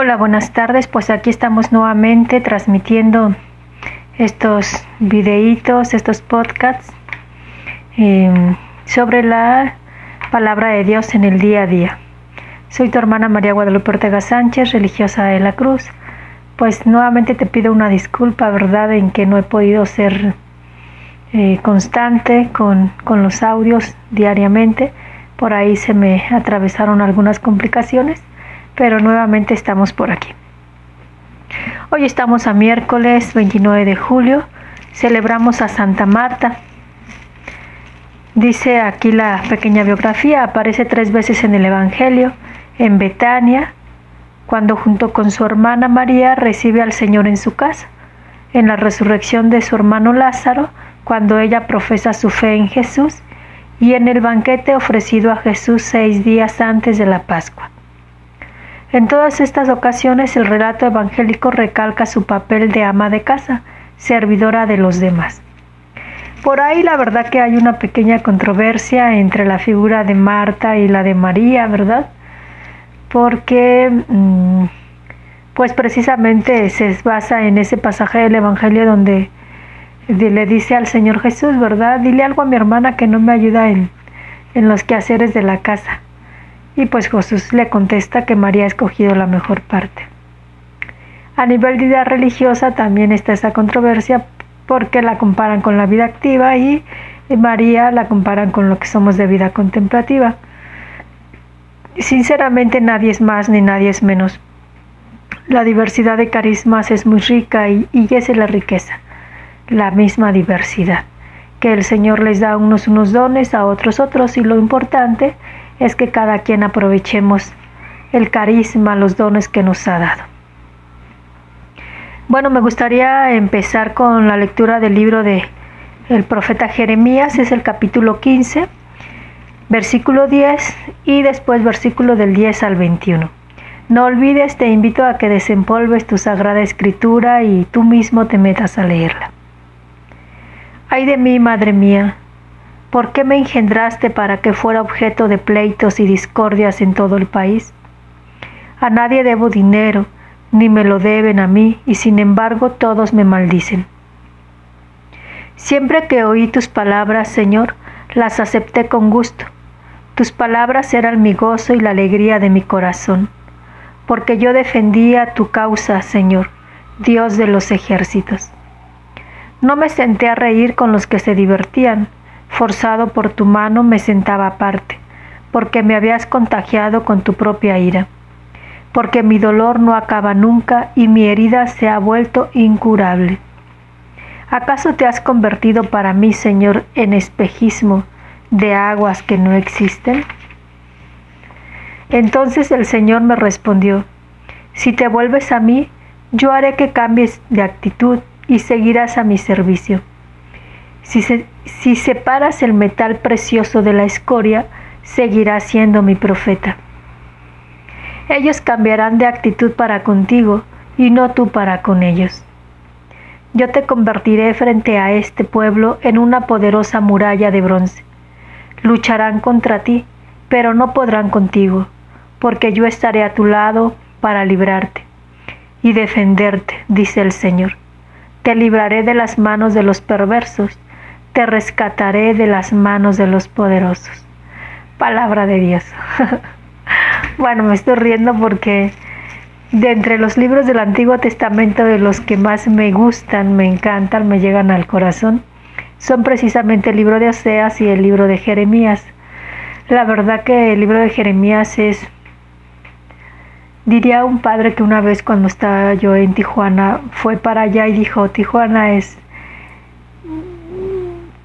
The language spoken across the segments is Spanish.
Hola, buenas tardes. Pues aquí estamos nuevamente transmitiendo estos videitos, estos podcasts em, sobre la palabra de Dios en el día a día. Soy tu hermana María Guadalupe Ortega Sánchez, religiosa de la Cruz. Pues nuevamente te pido una disculpa, ¿verdad?, en que no he podido ser eh, constante con, con los audios diariamente. Por ahí se me atravesaron algunas complicaciones pero nuevamente estamos por aquí. Hoy estamos a miércoles 29 de julio, celebramos a Santa Marta. Dice aquí la pequeña biografía, aparece tres veces en el Evangelio, en Betania, cuando junto con su hermana María recibe al Señor en su casa, en la resurrección de su hermano Lázaro, cuando ella profesa su fe en Jesús, y en el banquete ofrecido a Jesús seis días antes de la Pascua. En todas estas ocasiones el relato evangélico recalca su papel de ama de casa, servidora de los demás. Por ahí la verdad que hay una pequeña controversia entre la figura de Marta y la de María, ¿verdad? Porque mm, pues precisamente se basa en ese pasaje del Evangelio donde le dice al Señor Jesús, ¿verdad? Dile algo a mi hermana que no me ayuda en, en los quehaceres de la casa. Y pues Jesús le contesta que María ha escogido la mejor parte. A nivel de vida religiosa también está esa controversia porque la comparan con la vida activa y María la comparan con lo que somos de vida contemplativa. Sinceramente nadie es más ni nadie es menos. La diversidad de carismas es muy rica y, y esa es la riqueza, la misma diversidad, que el Señor les da a unos unos dones, a otros otros y lo importante es que cada quien aprovechemos el carisma, los dones que nos ha dado. Bueno, me gustaría empezar con la lectura del libro de el profeta Jeremías, es el capítulo 15, versículo 10 y después versículo del 10 al 21. No olvides, te invito a que desempolves tu sagrada escritura y tú mismo te metas a leerla. Ay de mí, madre mía, ¿Por qué me engendraste para que fuera objeto de pleitos y discordias en todo el país? A nadie debo dinero, ni me lo deben a mí, y sin embargo todos me maldicen. Siempre que oí tus palabras, Señor, las acepté con gusto. Tus palabras eran mi gozo y la alegría de mi corazón, porque yo defendía tu causa, Señor, Dios de los ejércitos. No me senté a reír con los que se divertían, forzado por tu mano, me sentaba aparte, porque me habías contagiado con tu propia ira, porque mi dolor no acaba nunca y mi herida se ha vuelto incurable. ¿Acaso te has convertido para mí, Señor, en espejismo de aguas que no existen? Entonces el Señor me respondió, si te vuelves a mí, yo haré que cambies de actitud y seguirás a mi servicio. Si, separas el metal precioso de la escoria, seguirá siendo mi profeta. Ellos cambiarán de actitud para contigo y no tú para con ellos. Yo te convertiré frente a este pueblo en una poderosa muralla de bronce. Lucharán contra ti, pero no podrán contigo, porque yo estaré a tu lado para librarte y defenderte, dice el Señor. Te libraré de las manos de los perversos te rescataré de las manos de los poderosos. Palabra de Dios. bueno, me estoy riendo porque de entre los libros del Antiguo Testamento de los que más me gustan, me encantan, me llegan al corazón, son precisamente el libro de Oseas y el libro de Jeremías. La verdad que el libro de Jeremías es, diría un padre que una vez cuando estaba yo en Tijuana fue para allá y dijo, Tijuana es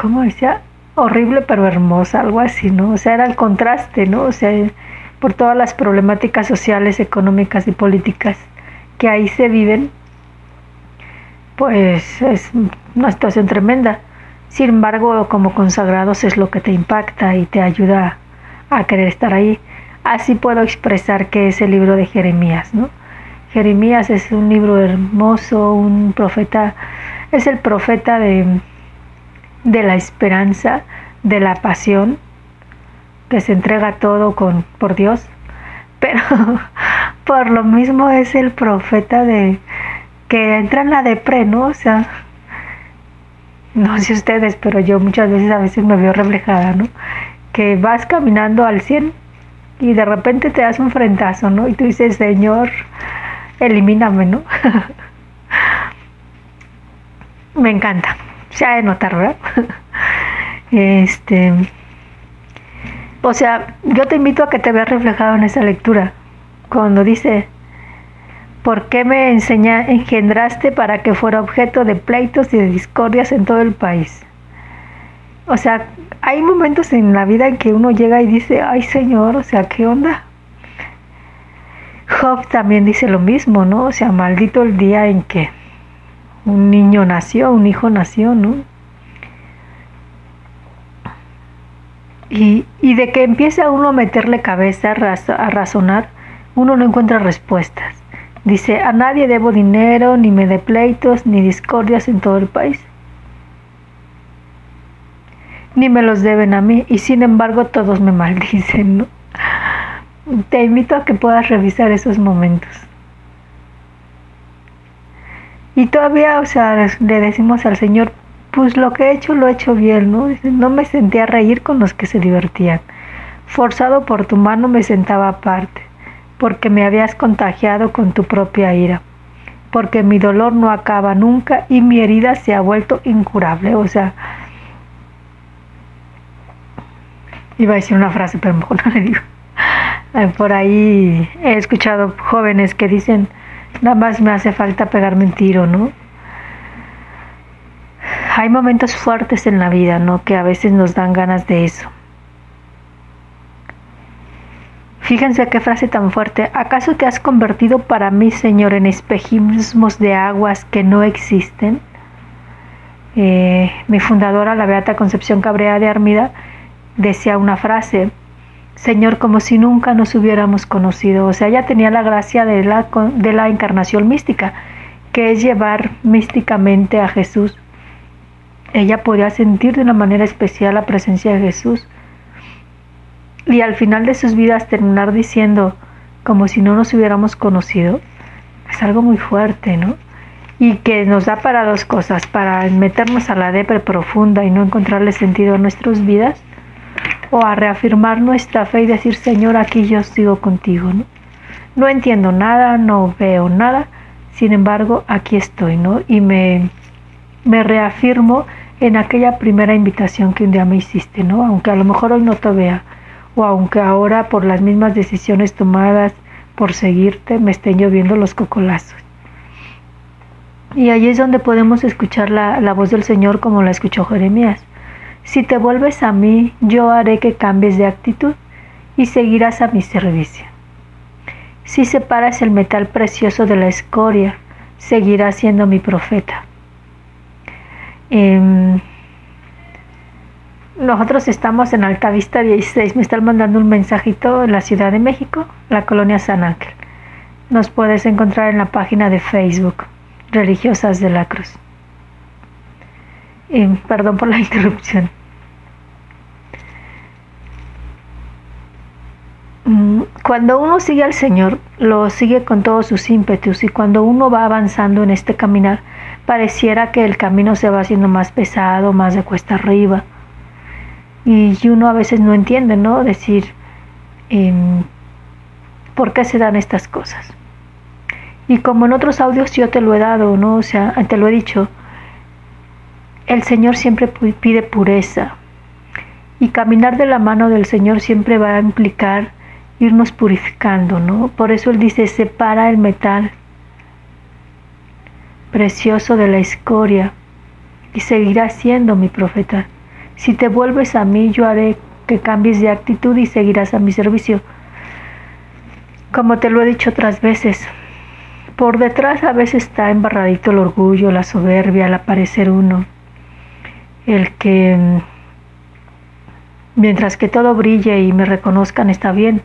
¿cómo decía? Horrible pero hermosa, algo así, ¿no? O sea, era el contraste, ¿no? O sea, por todas las problemáticas sociales, económicas y políticas que ahí se viven, pues es una situación tremenda. Sin embargo, como consagrados es lo que te impacta y te ayuda a querer estar ahí. Así puedo expresar que es el libro de Jeremías, ¿no? Jeremías es un libro hermoso, un profeta, es el profeta de, de la esperanza, de la pasión, que se entrega todo con, por Dios, pero por lo mismo es el profeta de que entra en la depre, ¿no? O sea, no sé ustedes, pero yo muchas veces a veces me veo reflejada, ¿no? Que vas caminando al 100 y de repente te das un frentazo, ¿no? Y tú dices, Señor, elimíname, ¿no? me encanta, se ha de notar, ¿verdad? este, o sea, yo te invito a que te veas reflejado en esa lectura, cuando dice, ¿por qué me enseña, engendraste para que fuera objeto de pleitos y de discordias en todo el país? O sea, hay momentos en la vida en que uno llega y dice, ay Señor, o sea, ¿qué onda? Job también dice lo mismo, ¿no? O sea, maldito el día en que un niño nació, un hijo nació, ¿no? Y, y de que empiece uno a meterle cabeza, a razonar, uno no encuentra respuestas. Dice, a nadie debo dinero, ni me de pleitos, ni discordias en todo el país. Ni me los deben a mí, y sin embargo todos me maldicen, ¿no? Te invito a que puedas revisar esos momentos. Y todavía, o sea, le decimos al Señor, pues lo que he hecho lo he hecho bien, ¿no? No me senté a reír con los que se divertían. Forzado por tu mano me sentaba aparte porque me habías contagiado con tu propia ira, porque mi dolor no acaba nunca y mi herida se ha vuelto incurable. O sea, iba a decir una frase, pero no le digo. Por ahí he escuchado jóvenes que dicen, nada más me hace falta pegarme un tiro, ¿no? Hay momentos fuertes en la vida, ¿no? Que a veces nos dan ganas de eso. Fíjense qué frase tan fuerte. ¿Acaso te has convertido para mí, Señor, en espejismos de aguas que no existen? Eh, mi fundadora, la Beata Concepción Cabrea de Armida, decía una frase, Señor, como si nunca nos hubiéramos conocido. O sea, ella tenía la gracia de la, de la encarnación mística, que es llevar místicamente a Jesús. Ella podía sentir de una manera especial la presencia de Jesús y al final de sus vidas terminar diciendo como si no nos hubiéramos conocido, es algo muy fuerte, ¿no? Y que nos da para dos cosas, para meternos a la depre profunda y no encontrarle sentido a nuestras vidas, o a reafirmar nuestra fe y decir, Señor, aquí yo sigo contigo, ¿no? No entiendo nada, no veo nada, sin embargo, aquí estoy, ¿no? Y me, me reafirmo en aquella primera invitación que un día me hiciste, ¿no? Aunque a lo mejor hoy no te vea, o aunque ahora por las mismas decisiones tomadas por seguirte me estén lloviendo los cocolazos. Y ahí es donde podemos escuchar la, la voz del Señor como la escuchó Jeremías. Si te vuelves a mí, yo haré que cambies de actitud y seguirás a mi servicio. Si separas el metal precioso de la escoria, seguirás siendo mi profeta. Eh, nosotros estamos en Altavista 16. Me están mandando un mensajito en la Ciudad de México, la colonia San Ángel. Nos puedes encontrar en la página de Facebook, Religiosas de la Cruz. Y, perdón por la interrupción. Cuando uno sigue al Señor, lo sigue con todos sus ímpetus y cuando uno va avanzando en este caminar, pareciera que el camino se va haciendo más pesado, más de cuesta arriba y uno a veces no entiende, ¿no? Decir, em, ¿por qué se dan estas cosas? Y como en otros audios yo te lo he dado, ¿no? O sea, te lo he dicho, el Señor siempre pide pureza. Y caminar de la mano del Señor siempre va a implicar irnos purificando, ¿no? Por eso Él dice, separa el metal precioso de la escoria y seguirá siendo mi profeta. Si te vuelves a mí, yo haré que cambies de actitud y seguirás a mi servicio. Como te lo he dicho otras veces, por detrás a veces está embarradito el orgullo, la soberbia, el aparecer uno, el que mientras que todo brille y me reconozcan está bien,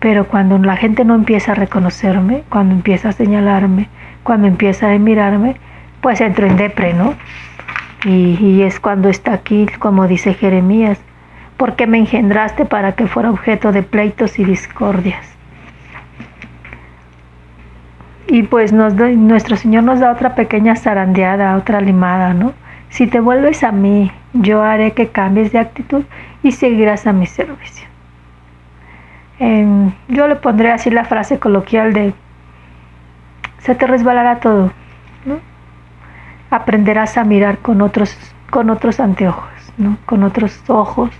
pero cuando la gente no empieza a reconocerme, cuando empieza a señalarme, cuando empieza a mirarme, pues entro en depre, ¿no? Y, es cuando está aquí, como dice Jeremías, porque me engendraste para que fuera objeto de pleitos y discordias. Y pues nos nuestro Señor nos da otra pequeña zarandeada, otra limada, ¿no? Si te vuelves a mí, yo haré que cambies de actitud y seguirás a mi servicio. Yo le pondré así la frase coloquial de se te resbalará todo. Aprenderás a mirar con otros, con otros anteojos. Con otros ojos.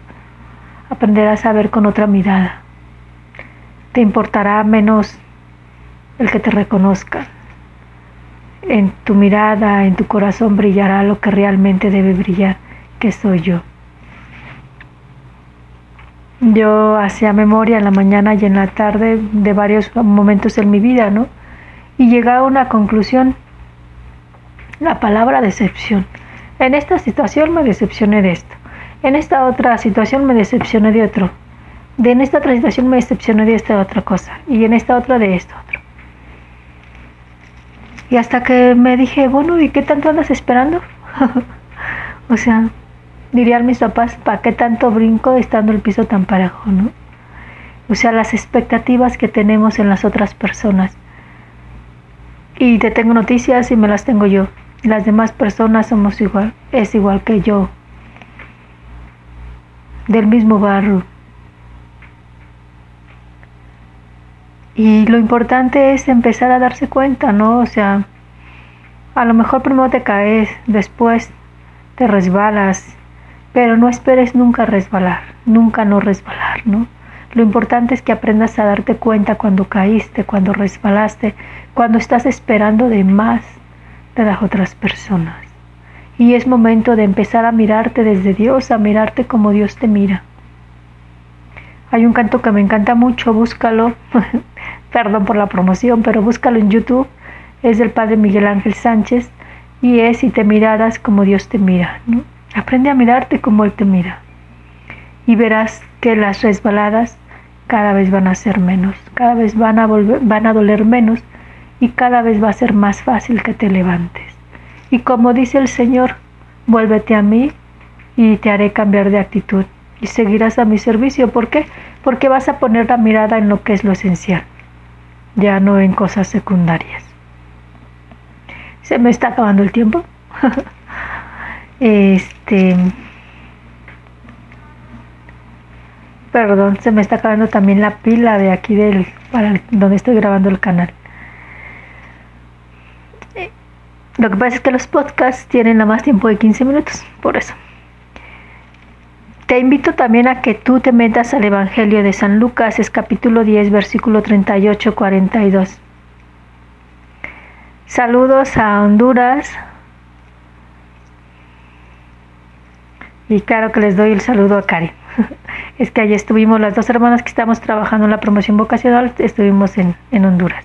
Aprenderás a ver con otra mirada. Te importará menos el que te reconozca. En tu mirada, en tu corazón brillará lo que realmente debe brillar, que soy yo. Yo hacía memoria en la mañana y en la tarde de varios momentos en mi vida, ¿no? y llega a una conclusión. La palabra decepción. En esta situación me decepcioné de esto. En esta otra situación me decepcioné de otro. De en esta otra situación me decepcioné de esta otra cosa. Y en esta otra de esto otro. Y hasta que me dije, bueno, ¿y qué tanto andas esperando? o sea, dirían mis papás, ¿para qué tanto brinco estando el piso tan parejo, no? O sea, las expectativas que tenemos en las otras personas y te tengo noticias y me las tengo yo. Las demás personas somos igual, es igual que yo, del mismo barro. Y lo importante es empezar a darse cuenta, ¿no? O sea, a lo mejor primero te caes, después te resbalas, pero no esperes nunca resbalar, nunca no resbalar, ¿no? Lo importante es que aprendas a darte cuenta cuando caíste, cuando resbalaste, cuando estás esperando de más de las otras personas. Y es momento de empezar a mirarte desde Dios, a mirarte como Dios te mira. Hay un canto que me encanta mucho, búscalo, perdón por la promoción, pero búscalo en YouTube, es del Padre Miguel Ángel Sánchez y es si te miraras como Dios te mira. Aprende a mirarte como Él te mira y verás que las resbaladas cada vez van a ser menos, cada vez van a, doler menos y cada vez va a ser más fácil que te levantes. Y como dice el Señor, vuélvete a mí y te haré cambiar de actitud y seguirás a mi servicio. ¿Por qué? Porque vas a poner la mirada en lo que es lo esencial, ya no en cosas secundarias. Se me está acabando el tiempo. este Perdón, se me está acabando también la pila de aquí del para donde estoy grabando el canal. Lo que pasa es que los podcasts tienen nada más tiempo de 15 minutos, por eso. Te invito también a que tú te metas al Evangelio de San Lucas, es capítulo 10, versículo 38-42. Saludos a Honduras. Y claro que les doy el saludo a Cari. es que allí estuvimos las dos hermanas que estamos trabajando en la promoción vocacional, estuvimos en, Honduras.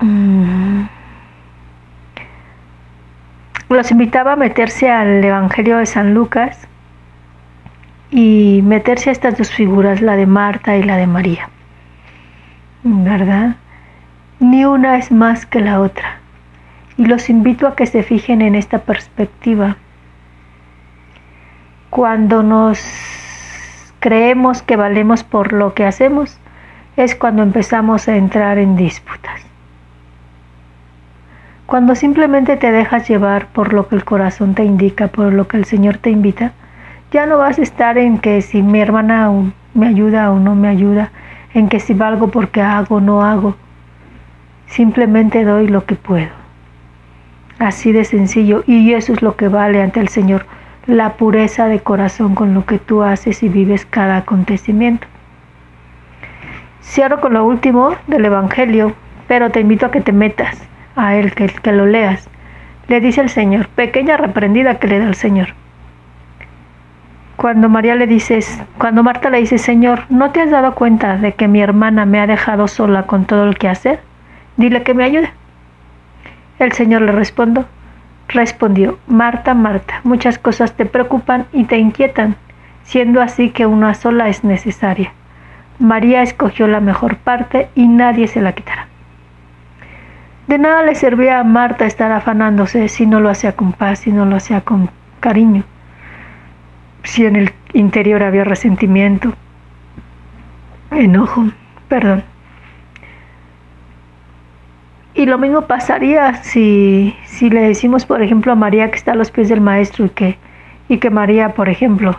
Mm. Los invitaba a meterse al Evangelio de San Lucas y meterse a estas dos figuras, la de Marta y la de María. ¿Verdad? Ni una es más que la otra. Y los invito a que se fijen en esta perspectiva cuando nos creemos que valemos por lo que hacemos, es cuando empezamos a entrar en disputas. Cuando simplemente te dejas llevar por lo que el corazón te indica, por lo que el Señor te invita, ya no vas a estar en que si mi hermana me ayuda o no me ayuda, en que si valgo porque hago o no hago. Simplemente doy lo que puedo. Así de sencillo. Y eso es lo que vale ante el Señor la pureza de corazón con lo que tú haces y vives cada acontecimiento. Cierro con lo último del Evangelio, pero te invito a que te metas a él, que, lo leas. Le dice el Señor, pequeña reprendida que le da el Señor. Cuando María le dices, cuando Marta le dice, Señor, ¿no te has dado cuenta de que mi hermana me ha dejado sola con todo el que hacer? Dile que me ayude. El Señor le respondió, Respondió, Marta, Marta, muchas cosas te preocupan y te inquietan, siendo así que una sola es necesaria. María escogió la mejor parte y nadie se la quitará. De nada le servía a Marta estar afanándose si no lo hacía con paz, si no lo hacía con cariño, si en el interior había resentimiento, enojo, perdón. Y lo mismo pasaría si, si le decimos, por ejemplo, a María que está a los pies del maestro y que, y que María, por ejemplo,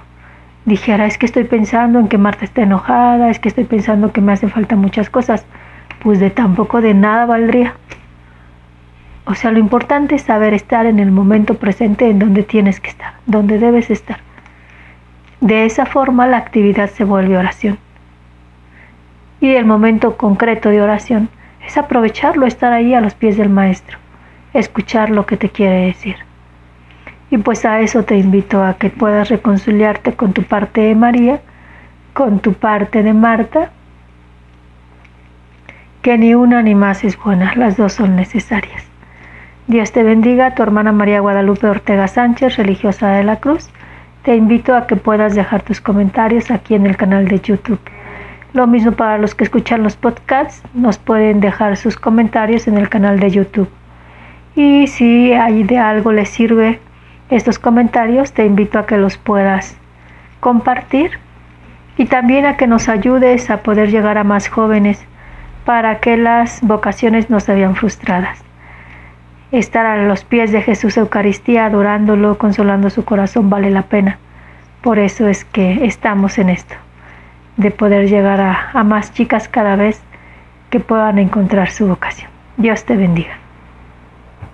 dijera, es que estoy pensando en que Marta está enojada, es que estoy pensando que me hacen falta muchas cosas, pues de tampoco de nada valdría. O sea, lo importante es saber estar en el momento presente en donde tienes que estar, donde debes estar. De esa forma la actividad se vuelve oración. Y el momento concreto de oración es aprovecharlo, estar ahí a los pies del maestro, escuchar lo que te quiere decir. Y pues a eso te invito a que puedas reconciliarte con tu parte de María, con tu parte de Marta, que ni una ni más es buena, las dos son necesarias. Dios te bendiga, tu hermana María Guadalupe Ortega Sánchez, religiosa de la Cruz. Te invito a que puedas dejar tus comentarios aquí en el canal de YouTube. Lo mismo para los que escuchan los podcasts, nos pueden dejar sus comentarios en el canal de YouTube. Y si hay de algo les sirve estos comentarios, te invito a que los puedas compartir y también a que nos ayudes a poder llegar a más jóvenes para que las vocaciones no se vean frustradas. Estar a los pies de Jesús Eucaristía, adorándolo, consolando su corazón, vale la pena. Por eso es que estamos en esto, de poder llegar a, a más chicas cada vez que puedan encontrar su vocación. Dios te bendiga.